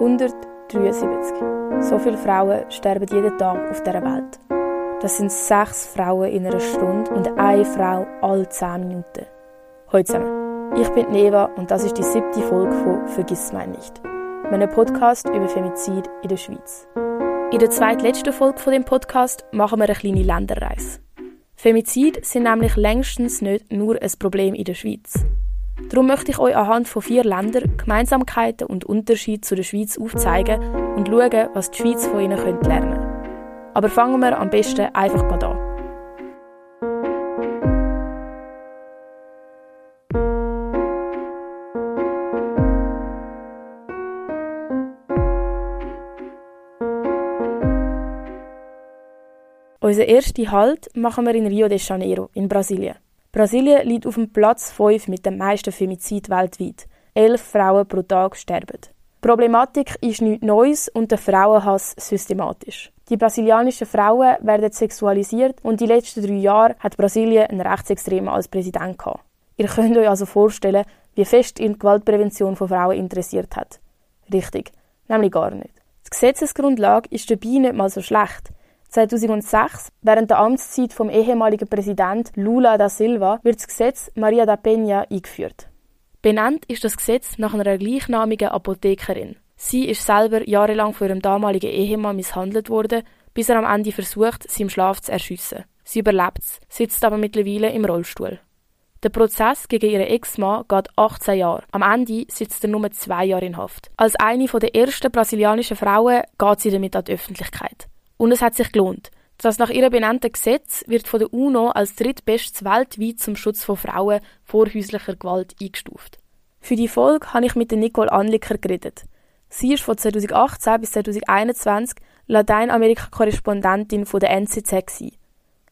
173. So viele Frauen sterben jeden Tag auf dieser Welt. Das sind sechs Frauen in einer Stunde und eine Frau alle zehn Minuten. Hallo zusammen. Ich bin Neva und das ist die siebte Folge von Vergiss mein nicht. Meinem Podcast über Femizid in der Schweiz. In der zweitletzten Folge von dem Podcast machen wir eine kleine Länderreise. Femizid sind nämlich längstens nicht nur ein Problem in der Schweiz. Darum möchte ich euch anhand von vier Ländern Gemeinsamkeiten und Unterschiede zu der Schweiz aufzeigen und schauen, was die Schweiz von ihnen lernen könnte. Aber fangen wir am besten einfach an. Unser ersten Halt machen wir in Rio de Janeiro in Brasilien. Brasilien liegt auf dem Platz 5 mit dem meisten Femizid weltweit. Elf Frauen pro Tag sterben. Die Problematik ist nichts Neues und der Frauenhass systematisch. Die brasilianischen Frauen werden sexualisiert und die letzten drei Jahre hat Brasilien einen Rechtsextremen als Präsident gehabt. Ihr könnt euch also vorstellen, wie fest ihn die Gewaltprävention von Frauen interessiert hat. Richtig, nämlich gar nicht. Die Gesetzesgrundlage ist dabei nicht mal so schlecht. 2006, während der Amtszeit vom ehemaligen Präsident Lula da Silva, wird das Gesetz Maria da Peña eingeführt. Benannt ist das Gesetz nach einer gleichnamigen Apothekerin. Sie ist selber jahrelang von ihrem damaligen Ehemann misshandelt worden, bis er am Ende versucht, sie im Schlaf zu erschiessen. Sie überlebt es, sitzt aber mittlerweile im Rollstuhl. Der Prozess gegen ihren Ex-Mann geht 18 Jahre. Am Ende sitzt er nur zwei Jahre in Haft. Als eine der ersten brasilianischen Frauen geht sie damit an die Öffentlichkeit. Und es hat sich gelohnt. Das nach ihrem benannten Gesetz wird von der UNO als drittbestes weltweit zum Schutz von Frauen vor häuslicher Gewalt eingestuft. Für die Folge habe ich mit Nicole Anliker geredet. Sie ist von 2018 bis 2021 Lateinamerika-Korrespondentin der NZZ. Gewesen.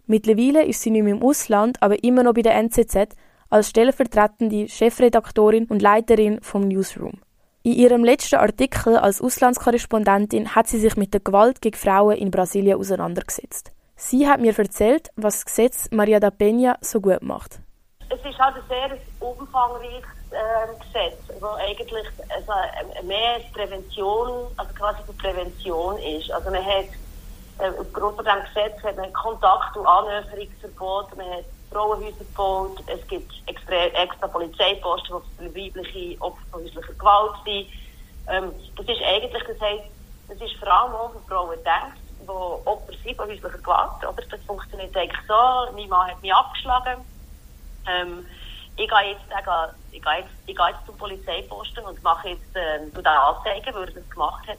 Mittlerweile ist sie nicht mehr im Ausland, aber immer noch bei der NZZ als stellvertretende Chefredaktorin und Leiterin vom Newsroom. In ihrem letzten Artikel als Auslandskorrespondentin hat sie sich mit der Gewalt gegen Frauen in Brasilien auseinandergesetzt. Sie hat mir erzählt, was das Gesetz Maria da Peña so gut macht. Es ist halt ein sehr umfangreiches äh, Gesetz, wo eigentlich also, äh, mehr Prävention, also quasi für Prävention ist. Also man hat äh, aufgrund von diesem Gesetz hat man Kontakt- und Annäherungsverbot, man hat Gebaut, es gibt extra, extra Polizeiposten, für weibliche Opfer von häuslicher Gewalt. Ähm, das ist eigentlich, das heisst, das ist vor allem auch für Frauen gedacht, die Opfer sind von häuslicher Gewalt. Oder? Das funktioniert eigentlich so, mein Mann hat mich abgeschlagen. Ähm, ich gehe jetzt, ich gehe jetzt, ich gehe jetzt zum Polizeiposten und mache jetzt ähm, den Anzeigen, weil er das gemacht hat.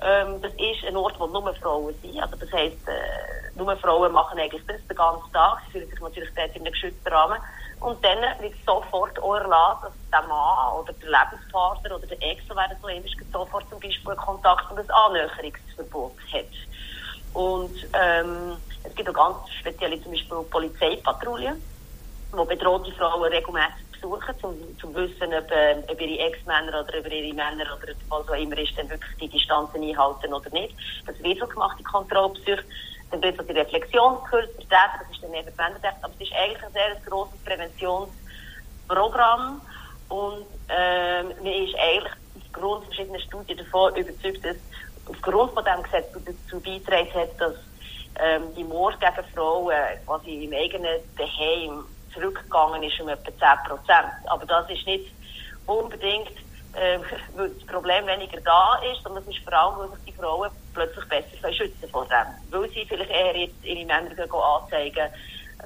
Ähm, das ist ein Ort, wo nur Frauen sind. Also das heisst, äh, nur Frauen machen eigentlich das den ganzen Tag. Sie fühlen sich natürlich dort in einem geschützten Rahmen. Und dann wird sofort auch erlaubt, dass der Mann oder der Lebenspartner oder der Ex, so werden so ähnlich, sofort zum Beispiel Kontakt und ein Annäherungsverbot hat. Und ähm, es gibt auch ganz spezielle, zum Beispiel Polizeipatrouillen wo bedrohte Frauen regelmäßig besuchen, um zu wissen, ob, äh, ob ihre Ex-Männer oder über ihre Männer oder was auch immer ist, dann wirklich die Distanzen einhalten oder nicht. Das wird so gemacht, die Kontrollbesuche. Dann wird so die Reflexionskurs vertreten, das ist dann eben Bänderrecht, aber es ist eigentlich ein sehr grosses Präventionsprogramm und ähm, man ist eigentlich aufgrund verschiedener Studien davon überzeugt, dass aufgrund von diesem Gesetz dazu beitragen hat, dass ähm, die Mord gegen Frauen quasi im eigenen Beheim zurückgegangen ist um etwa 10 Prozent. Aber das ist nicht unbedingt, äh, weil das Problem weniger da ist, sondern es ist vor allem, weil sich die Frauen plötzlich besser schützen vor dem. Weil sie vielleicht eher jetzt ihre Männer gehen anzeigen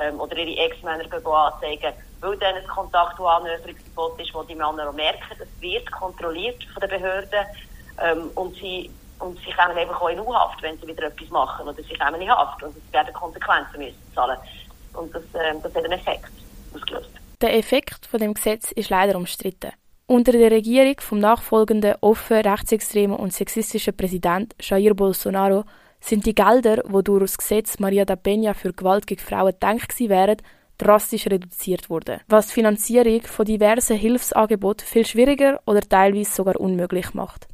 ähm, oder ihre Ex-Männer gehen anzeigen, weil dann ein Kontakt- und Annäherungsverbot ist, wo die Männer auch merken, das wird kontrolliert von den Behörden ähm, und sie und sie kommen einfach auch in U-Haft, wenn sie wieder etwas machen oder sie kommen in Haft und sie werden Konsequenzen müssen zahlen. Und das, äh, das hat einen Effekt ausgelöst. Der Effekt von dem Gesetz ist leider umstritten. Unter der Regierung vom nachfolgenden offen rechtsextremen und sexistischen Präsident Jair Bolsonaro sind die Gelder, die durch das Gesetz Maria da Peña für Gewalt gegen Frauen gedacht wären, drastisch reduziert worden, was die Finanzierung von diversen Hilfsangeboten viel schwieriger oder teilweise sogar unmöglich macht.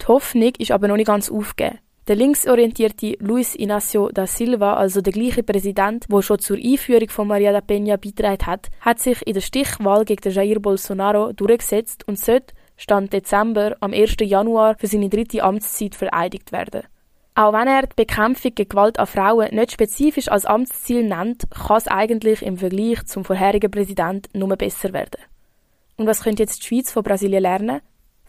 Die Hoffnung ist aber noch nicht ganz aufgegeben. Der linksorientierte Luis Inácio da Silva, also der gleiche Präsident, der schon zur Einführung von Maria da Peña beigetragen hat, hat sich in der Stichwahl gegen Jair Bolsonaro durchgesetzt und sollte Stand Dezember am 1. Januar für seine dritte Amtszeit vereidigt werden. Auch wenn er die Bekämpfung gegen Gewalt an Frauen nicht spezifisch als Amtsziel nennt, kann es eigentlich im Vergleich zum vorherigen Präsident nur besser werden. Und was könnte jetzt die Schweiz von Brasilien lernen?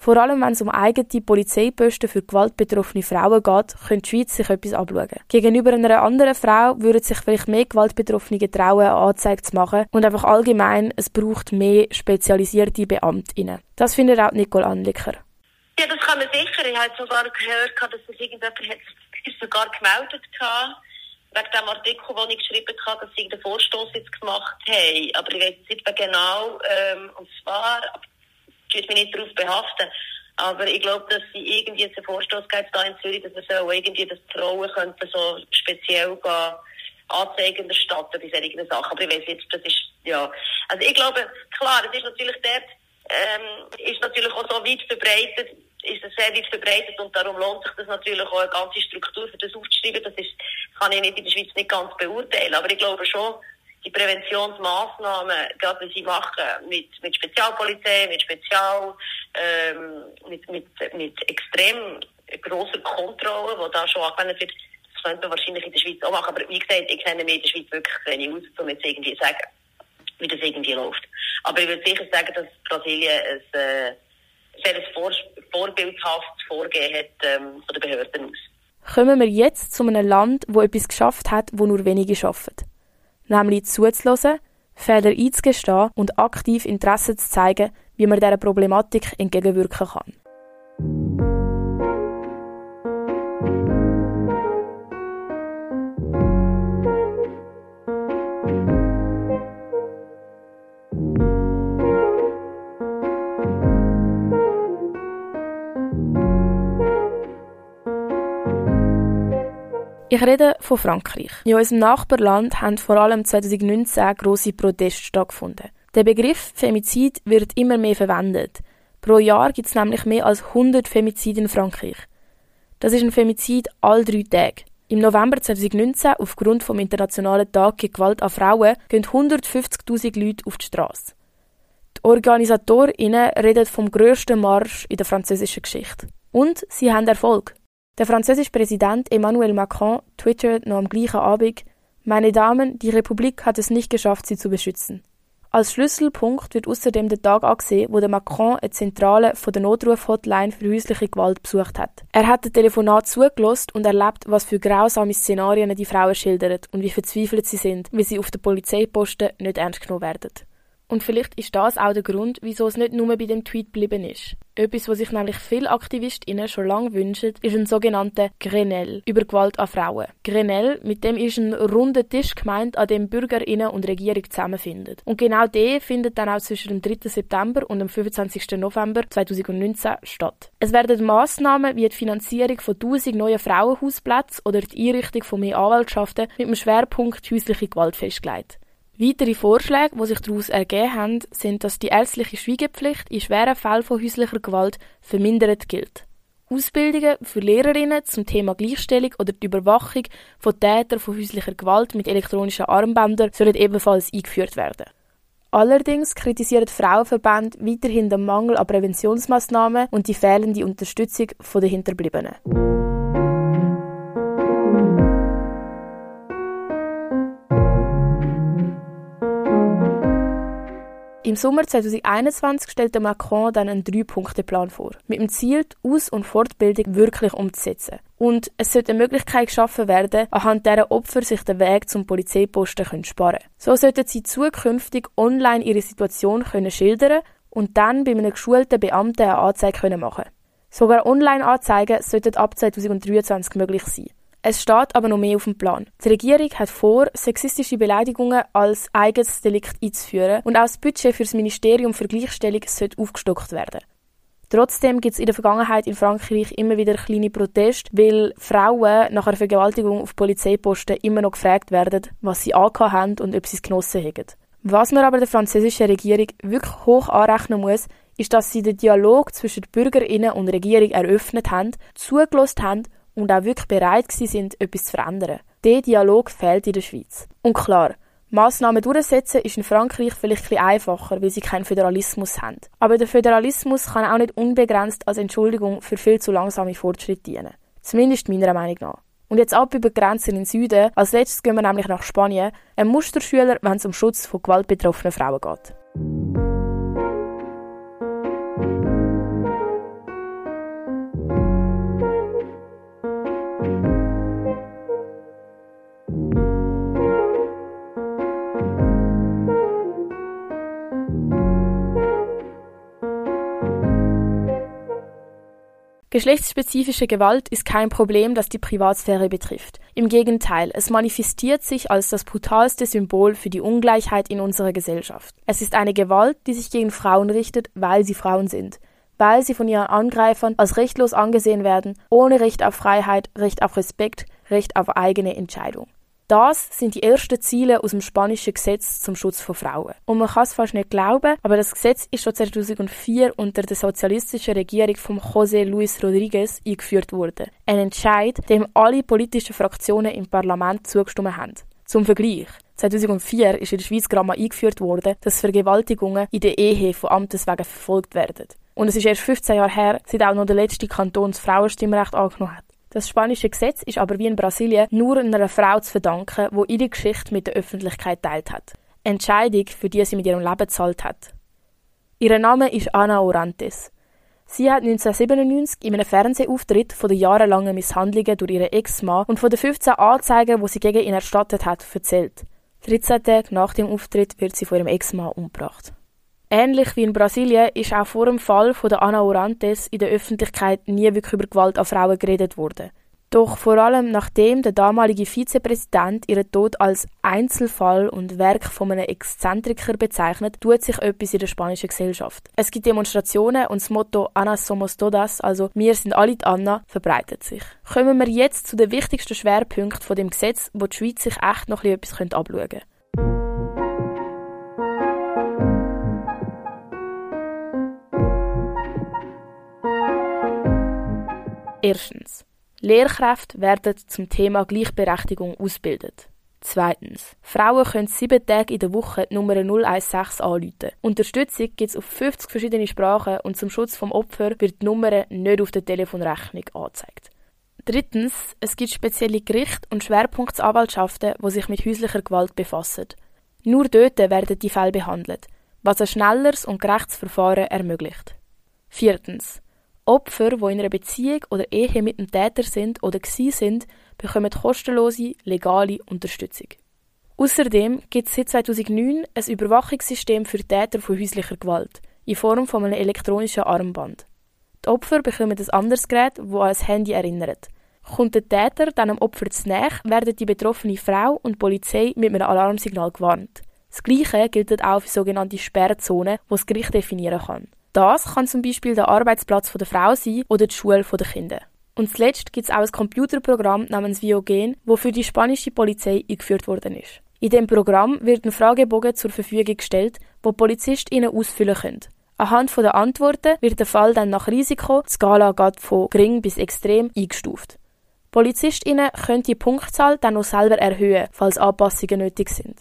Vor allem, wenn es um eigene Polizeiposten für gewaltbetroffene Frauen geht, könnte die Schweiz sich etwas abschauen. Gegenüber einer anderen Frau würden sich vielleicht mehr Gewaltbetroffene trauen, eine Anzeige zu machen und einfach allgemein, es braucht mehr spezialisierte Beamtinnen. Das findet auch Nicole Anlicker. Ja, das kann man sicher. Ich habe sogar gehört, dass es irgendjemand hat, sogar gemeldet hat wegen dem Artikel, den ich geschrieben habe, dass sie den Vorstoß jetzt gemacht haben. Aber ich weiß nicht mehr genau, ähm, und zwar, ich will mich nicht darauf behaften, aber ich glaube, dass sie irgendwie einen Vorstoß gibt da in Zürich, dass man so irgendwie, dass Frauen könnten so speziell Anzeigen erstatten bei solchen Sachen. Aber ich weiß jetzt, das ist, ja. Also ich glaube, klar, es ist natürlich dort, ähm, ist natürlich auch so weit verbreitet, ist es sehr weit verbreitet und darum lohnt sich das natürlich auch eine ganze Struktur für das aufzuschreiben. Das ist, kann ich nicht in der Schweiz nicht ganz beurteilen, aber ich glaube schon, die Präventionsmaßnahmen, gerade die sie machen, mit, mit Spezialpolizei, mit Spezial, ähm, mit, mit, mit extrem grosser Kontrolle, die da schon angewendet wird, das könnte man wahrscheinlich in der Schweiz auch machen. Aber wie gesagt, ich kenne mich in der Schweiz wirklich wenig aus, um jetzt irgendwie zu sagen, wie das irgendwie läuft. Aber ich würde sicher sagen, dass Brasilien ein, äh, sehr vor, vorbildhaftes Vorgehen hat ähm, von den Behörden aus. Kommen wir jetzt zu einem Land, wo etwas geschafft hat, wo nur wenige schaffen. Nämlich zuzulassen, Fehler einzugestehen und aktiv Interesse zu zeigen, wie man dieser Problematik entgegenwirken kann. Ich rede von Frankreich. In unserem Nachbarland haben vor allem 2019 grosse Proteste stattgefunden. Der Begriff Femizid wird immer mehr verwendet. Pro Jahr gibt es nämlich mehr als 100 Femizide in Frankreich. Das ist ein Femizid all drei Tage. Im November 2019, aufgrund vom Internationalen Tag gegen Gewalt an Frauen, gehen 150.000 Leute auf die Straße. Die OrganisatorInnen reden vom grössten Marsch in der französischen Geschichte. Und sie haben Erfolg. Der französische Präsident Emmanuel Macron twittert noch am gleichen Abend, meine Damen, die Republik hat es nicht geschafft, sie zu beschützen. Als Schlüsselpunkt wird außerdem der Tag angesehen, wo der Macron eine Zentrale von der Notruf-Hotline für häusliche Gewalt besucht hat. Er hat das Telefonat zugelost und erlebt, was für grausame Szenarien die Frauen schildern und wie verzweifelt sie sind, wie sie auf den Polizeiposten nicht ernst genommen werden. Und vielleicht ist das auch der Grund, wieso es nicht nur bei dem Tweet geblieben ist. Etwas, was sich nämlich viele AktivistInnen schon lange wünschen, ist ein sogenannter Grenell über Gewalt an Frauen. Grenell, mit dem ist ein runder Tisch gemeint, an dem BürgerInnen und Regierung zusammenfinden. Und genau der findet dann auch zwischen dem 3. September und dem 25. November 2019 statt. Es werden Massnahmen wie die Finanzierung von 1000 neuen Frauenhausplätzen oder die Einrichtung von mehr Anwaltschaften mit dem Schwerpunkt häusliche Gewalt festgelegt. Weitere Vorschläge, die sich daraus ergeben haben, sind, dass die ärztliche Schweigepflicht in schweren Fällen von häuslicher Gewalt vermindert gilt. Ausbildungen für Lehrerinnen zum Thema Gleichstellung oder die Überwachung von Tätern von häuslicher Gewalt mit elektronischen Armbändern sollen ebenfalls eingeführt werden. Allerdings kritisieren Frauenverbände weiterhin den Mangel an Präventionsmaßnahmen und die fehlende Unterstützung der Hinterbliebenen. Im Sommer 2021 stellte Macron dann einen Drei-Punkte-Plan vor, mit dem Ziel, die Aus- und Fortbildung wirklich umzusetzen. Und es sollte eine Möglichkeit geschaffen werden, anhand deren Opfer sich den Weg zum Polizeiposten können sparen können. So sollten sie zukünftig online ihre Situation können schildern und dann bei einem geschulten Beamten eine Anzeige können machen Sogar Online-Anzeigen sollten ab 2023 möglich sein. Es steht aber noch mehr auf dem Plan. Die Regierung hat vor, sexistische Beleidigungen als eigenes Delikt einzuführen und auch das Budget für das Ministerium für Gleichstellung sollte aufgestockt werden. Trotzdem gibt es in der Vergangenheit in Frankreich immer wieder kleine Proteste, weil Frauen nach einer Vergewaltigung auf Polizeiposten immer noch gefragt werden, was sie angehabt haben und ob sie es genossen haben. Was man aber der französischen Regierung wirklich hoch anrechnen muss, ist, dass sie den Dialog zwischen BürgerInnen und Regierung eröffnet haben, zugelassen haben und auch wirklich bereit sind, etwas zu verändern. Der Dialog fehlt in der Schweiz. Und klar, Massnahmen durchsetzen ist in Frankreich vielleicht ein einfacher, weil sie keinen Föderalismus haben. Aber der Föderalismus kann auch nicht unbegrenzt als Entschuldigung für viel zu langsame Fortschritte dienen. Zumindest meiner Meinung nach. Und jetzt ab über Grenzen in den Süden. Als letztes gehen wir nämlich nach Spanien. Ein Musterschüler, wenn es um Schutz von gewaltbetroffenen Frauen geht. Geschlechtsspezifische Gewalt ist kein Problem, das die Privatsphäre betrifft. Im Gegenteil, es manifestiert sich als das brutalste Symbol für die Ungleichheit in unserer Gesellschaft. Es ist eine Gewalt, die sich gegen Frauen richtet, weil sie Frauen sind, weil sie von ihren Angreifern als rechtlos angesehen werden, ohne Recht auf Freiheit, Recht auf Respekt, Recht auf eigene Entscheidung. Das sind die ersten Ziele aus dem spanischen Gesetz zum Schutz von Frauen. Und man kann es fast nicht glauben, aber das Gesetz ist schon 2004 unter der sozialistischen Regierung von José Luis Rodríguez eingeführt worden. Ein Entscheid, dem alle politischen Fraktionen im Parlament zugestimmt haben. Zum Vergleich. 2004 ist in der Schweiz gerade mal eingeführt worden, dass Vergewaltigungen in der Ehe von Amtes wegen verfolgt werden. Und es ist erst 15 Jahre her, seit auch noch der letzte Kanton das Frauenstimmrecht angenommen hat. Das spanische Gesetz ist aber wie in Brasilien nur einer Frau zu verdanken, die ihre Geschichte mit der Öffentlichkeit teilt hat. Entscheidung, für die sie mit ihrem Leben gezahlt hat. Ihr Name ist Ana Orantes. Sie hat 1997 in einem Fernsehauftritt von den jahrelangen Misshandlungen durch ihren Ex-Mann und von den 15 Anzeigen, die sie gegen ihn erstattet hat, erzählt. 13 Tage nach dem Auftritt wird sie von ihrem Ex-Mann umgebracht. Ähnlich wie in Brasilien ist auch vor dem Fall von der Ana Orantes in der Öffentlichkeit nie wirklich über Gewalt an Frauen geredet worden. Doch vor allem nachdem der damalige Vizepräsident ihren Tod als Einzelfall und Werk von einem Exzentriker bezeichnet, tut sich etwas in der spanischen Gesellschaft. Es gibt Demonstrationen und das Motto Ana somos todas, also wir sind alle die Anna, verbreitet sich. Kommen wir jetzt zu den wichtigsten Schwerpunkten von dem Gesetz, wo die Schweiz sich echt noch etwas abschauen könnte. Erstens. Lehrkräfte werden zum Thema Gleichberechtigung ausgebildet. Zweitens. Frauen können sieben Tage in der Woche die Nummer 016 anrufen. Unterstützung gibt es auf 50 verschiedene Sprachen und zum Schutz vom Opfer wird die Nummer nicht auf der Telefonrechnung angezeigt. Drittens. Es gibt spezielle Gerichte und Schwerpunktsanwaltschaften, die sich mit häuslicher Gewalt befassen. Nur dort werden die Fälle behandelt, was ein schnelleres und gerechtes Verfahren ermöglicht. Viertens. Opfer, die in einer Beziehung oder Ehe mit dem Täter sind oder gsi sind, bekommen kostenlose, legale Unterstützung. Außerdem gibt es seit 2009 ein Überwachungssystem für Täter von häuslicher Gewalt in Form von einem elektronischen Armband. Die Opfer bekommen ein anderes Gerät, das an ein Handy erinnert. Kommt der Täter dann am Opfer zu nahe, werden die betroffene Frau und die Polizei mit einem Alarmsignal gewarnt. Das Gleiche gilt auch für sogenannte Sperrzonen, die das Gericht definieren kann. Das kann zum Beispiel der Arbeitsplatz der Frau sein oder die Schule der Kinder. Und zuletzt gibt es auch ein Computerprogramm namens Viogen, das für die spanische Polizei eingeführt worden ist. In dem Programm wird ein Fragebogen zur Verfügung gestellt, wo PolizistInnen ausfüllen können. Anhand der Antworten wird der Fall dann nach Risiko, die Skala geht von gering bis extrem, eingestuft. PolizistInnen können die Punktzahl dann noch selber erhöhen, falls Anpassungen nötig sind.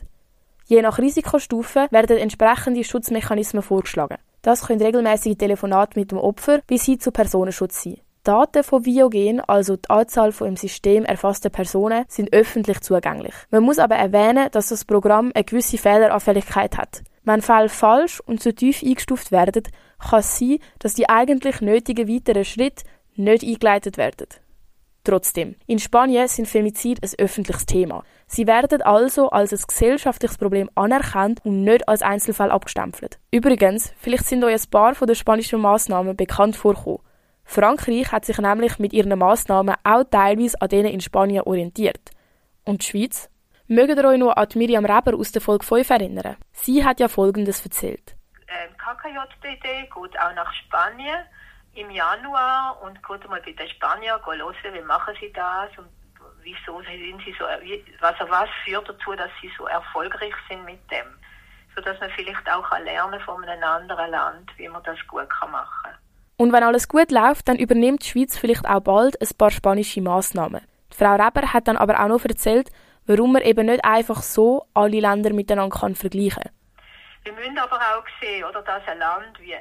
Je nach Risikostufe werden entsprechende Schutzmechanismen vorgeschlagen. Das können regelmäßige Telefonate mit dem Opfer bis hin zu Personenschutz sein. Daten von Viogen, also die Anzahl von im System erfasster Personen, sind öffentlich zugänglich. Man muss aber erwähnen, dass das Programm eine gewisse Fehleranfälligkeit hat. Wenn Fälle falsch und zu tief eingestuft werden, kann es sein, dass die eigentlich nötigen weiteren Schritte nicht eingeleitet werden. Trotzdem, in Spanien sind Femizid ein öffentliches Thema. Sie werden also als ein gesellschaftliches Problem anerkannt und nicht als Einzelfall abgestempelt. Übrigens, vielleicht sind euch ein paar von den spanischen Massnahmen bekannt vorgekommen. Frankreich hat sich nämlich mit ihren Massnahmen auch teilweise an denen in Spanien orientiert. Und die Schweiz? Mögt ihr euch noch an Miriam Reber aus der Folge 5 erinnern? Sie hat ja Folgendes erzählt. Ähm, KKJDD geht auch nach Spanien im Januar und geht mal bei den Spaniern hören, wie machen sie das und wieso sind sie so, also was führt dazu, dass sie so erfolgreich sind mit dem, sodass man vielleicht auch lernen von einem anderen Land, wie man das gut machen kann. Und wenn alles gut läuft, dann übernimmt die Schweiz vielleicht auch bald ein paar spanische Massnahmen. Die Frau Reber hat dann aber auch noch erzählt, warum man eben nicht einfach so alle Länder miteinander kann vergleichen kann. Wir müssen aber auch sehen, oder, dass ein Land wie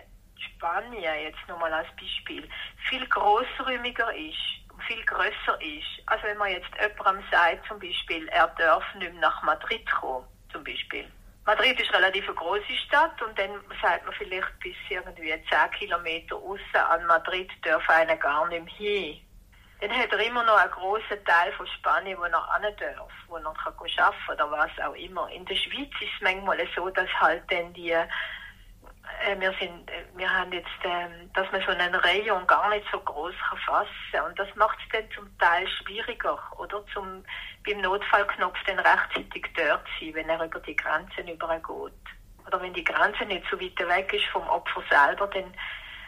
Spanien, jetzt nochmal als Beispiel, viel großräumiger ist viel größer ist. Also wenn man jetzt jemandem sagt, zum Beispiel, er darf nicht mehr nach Madrid kommen, zum Beispiel. Madrid ist relativ eine große Stadt und dann sagt man vielleicht bis irgendwie 10 Kilometer außen an Madrid darf einer gar nicht mehr hin. Dann hat er immer noch einen grossen Teil von Spanien, wo er hin darf, wo er kann arbeiten oder was auch immer. In der Schweiz ist es manchmal so, dass halt dann die äh, wir sind, äh, wir haben jetzt, ähm, dass man so einen Rayon gar nicht so groß kann fassen und das macht es dann zum Teil schwieriger, oder zum beim Notfallknopf dann rechtzeitig dort sein, wenn er über die Grenzen übergeht. Oder wenn die Grenze nicht so weit weg ist vom Opfer selber, dann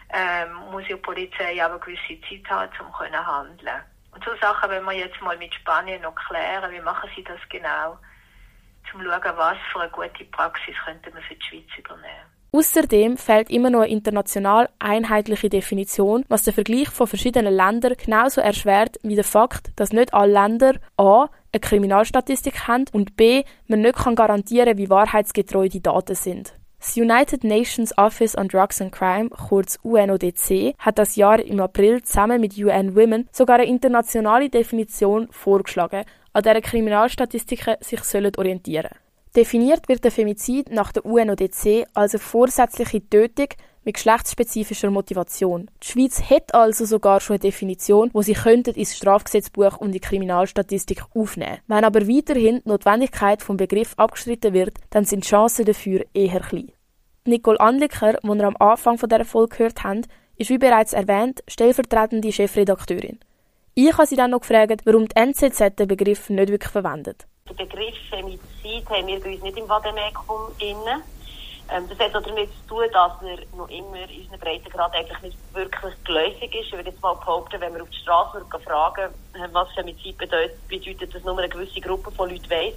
ähm, muss ja die Polizei aber gewisse Zeit haben, um können handeln. Und so Sachen, wenn wir jetzt mal mit Spanien noch klären, wie machen sie das genau, zum schauen, was für eine gute Praxis könnte man für die Schweiz übernehmen. Außerdem fehlt immer noch eine international einheitliche Definition, was den Vergleich von verschiedenen Ländern genauso erschwert wie der Fakt, dass nicht alle Länder a. eine Kriminalstatistik haben und b. man nicht kann garantieren, wie wahrheitsgetreu die Daten sind. Das United Nations Office on Drugs and Crime, kurz UNODC, hat das Jahr im April zusammen mit UN Women sogar eine internationale Definition vorgeschlagen, an der Kriminalstatistiken sich orientieren sollen. Definiert wird der Femizid nach der UNODC als eine vorsätzliche Tötung mit geschlechtsspezifischer Motivation. Die Schweiz hat also sogar schon eine Definition, wo sie könnten ins Strafgesetzbuch und die Kriminalstatistik aufnehmen. Wenn aber weiterhin die Notwendigkeit vom Begriff abgestritten wird, dann sind die Chancen dafür eher klein. Nicole Anliker, die wir am Anfang von dieser Folge gehört haben, ist wie bereits erwähnt stellvertretende Chefredakteurin. Ich habe sie dann noch gefragt, warum die NZZ den Begriff nicht wirklich verwendet. Den Begriff Femizid haben wir bei uns nicht im Vademekum inne. Ähm, das hat auch damit zu tun, dass er noch immer in unseren Breitengrad eigentlich nicht wirklich geläufig ist. Ich würde jetzt mal behaupten, wenn wir auf die Straße fragen, äh, was Femizid bedeutet, bedeutet das nur eine gewisse Gruppe von Leuten weiss.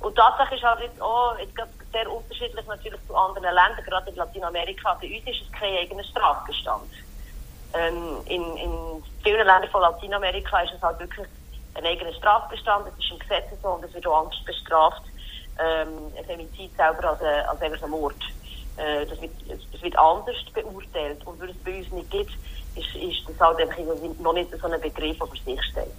Und tatsächlich ist halt auch jetzt sehr unterschiedlich natürlich zu anderen Ländern, gerade in Lateinamerika. Bei uns ist es kein eigener Strafbestand. Ähm, in, in vielen Ländern von Lateinamerika ist es halt wirklich einen eigenen Strafbestand, das ist im Gesetz so und es wird auch Angst bestraft, ähm, Femizid selber als, ein, als einfach ein Mord. Äh, das, wird, das wird anders beurteilt und weil es bei uns nicht gibt, ist, ist das halt einfach noch nicht so ein Begriff, der für sich steht.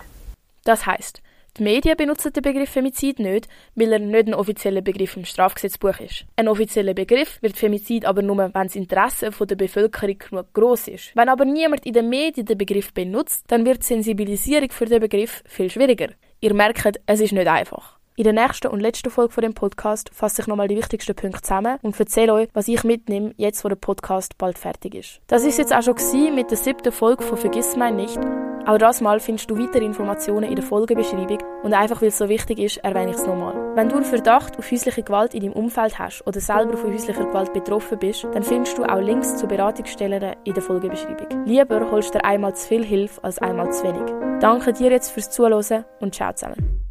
Das heisst, die Medien benutzen den Begriff Femizid nicht, weil er nicht ein offizieller Begriff im Strafgesetzbuch ist. Ein offizieller Begriff wird Femizid aber nur, wenn das Interesse der Bevölkerung genug gross ist. Wenn aber niemand in den Medien den Begriff benutzt, dann wird die Sensibilisierung für den Begriff viel schwieriger. Ihr merkt, es ist nicht einfach. In der nächsten und letzten Folge von dem Podcast fasse ich nochmal die wichtigsten Punkte zusammen und erzähle euch, was ich mitnehme, jetzt wo der Podcast bald fertig ist. Das ist jetzt auch schon mit der siebten Folge von Vergiss mein nicht. Auch das Mal findest du weitere Informationen in der Folgebeschreibung und einfach weil es so wichtig ist, erwähne ich es nochmal. Wenn du einen Verdacht auf häusliche Gewalt in deinem Umfeld hast oder selber von häuslicher Gewalt betroffen bist, dann findest du auch Links zu Beratungsstellen in der Folgebeschreibung. Lieber holst du einmal zu viel Hilfe als einmal zu wenig. Danke dir jetzt fürs Zuhören und ciao zusammen.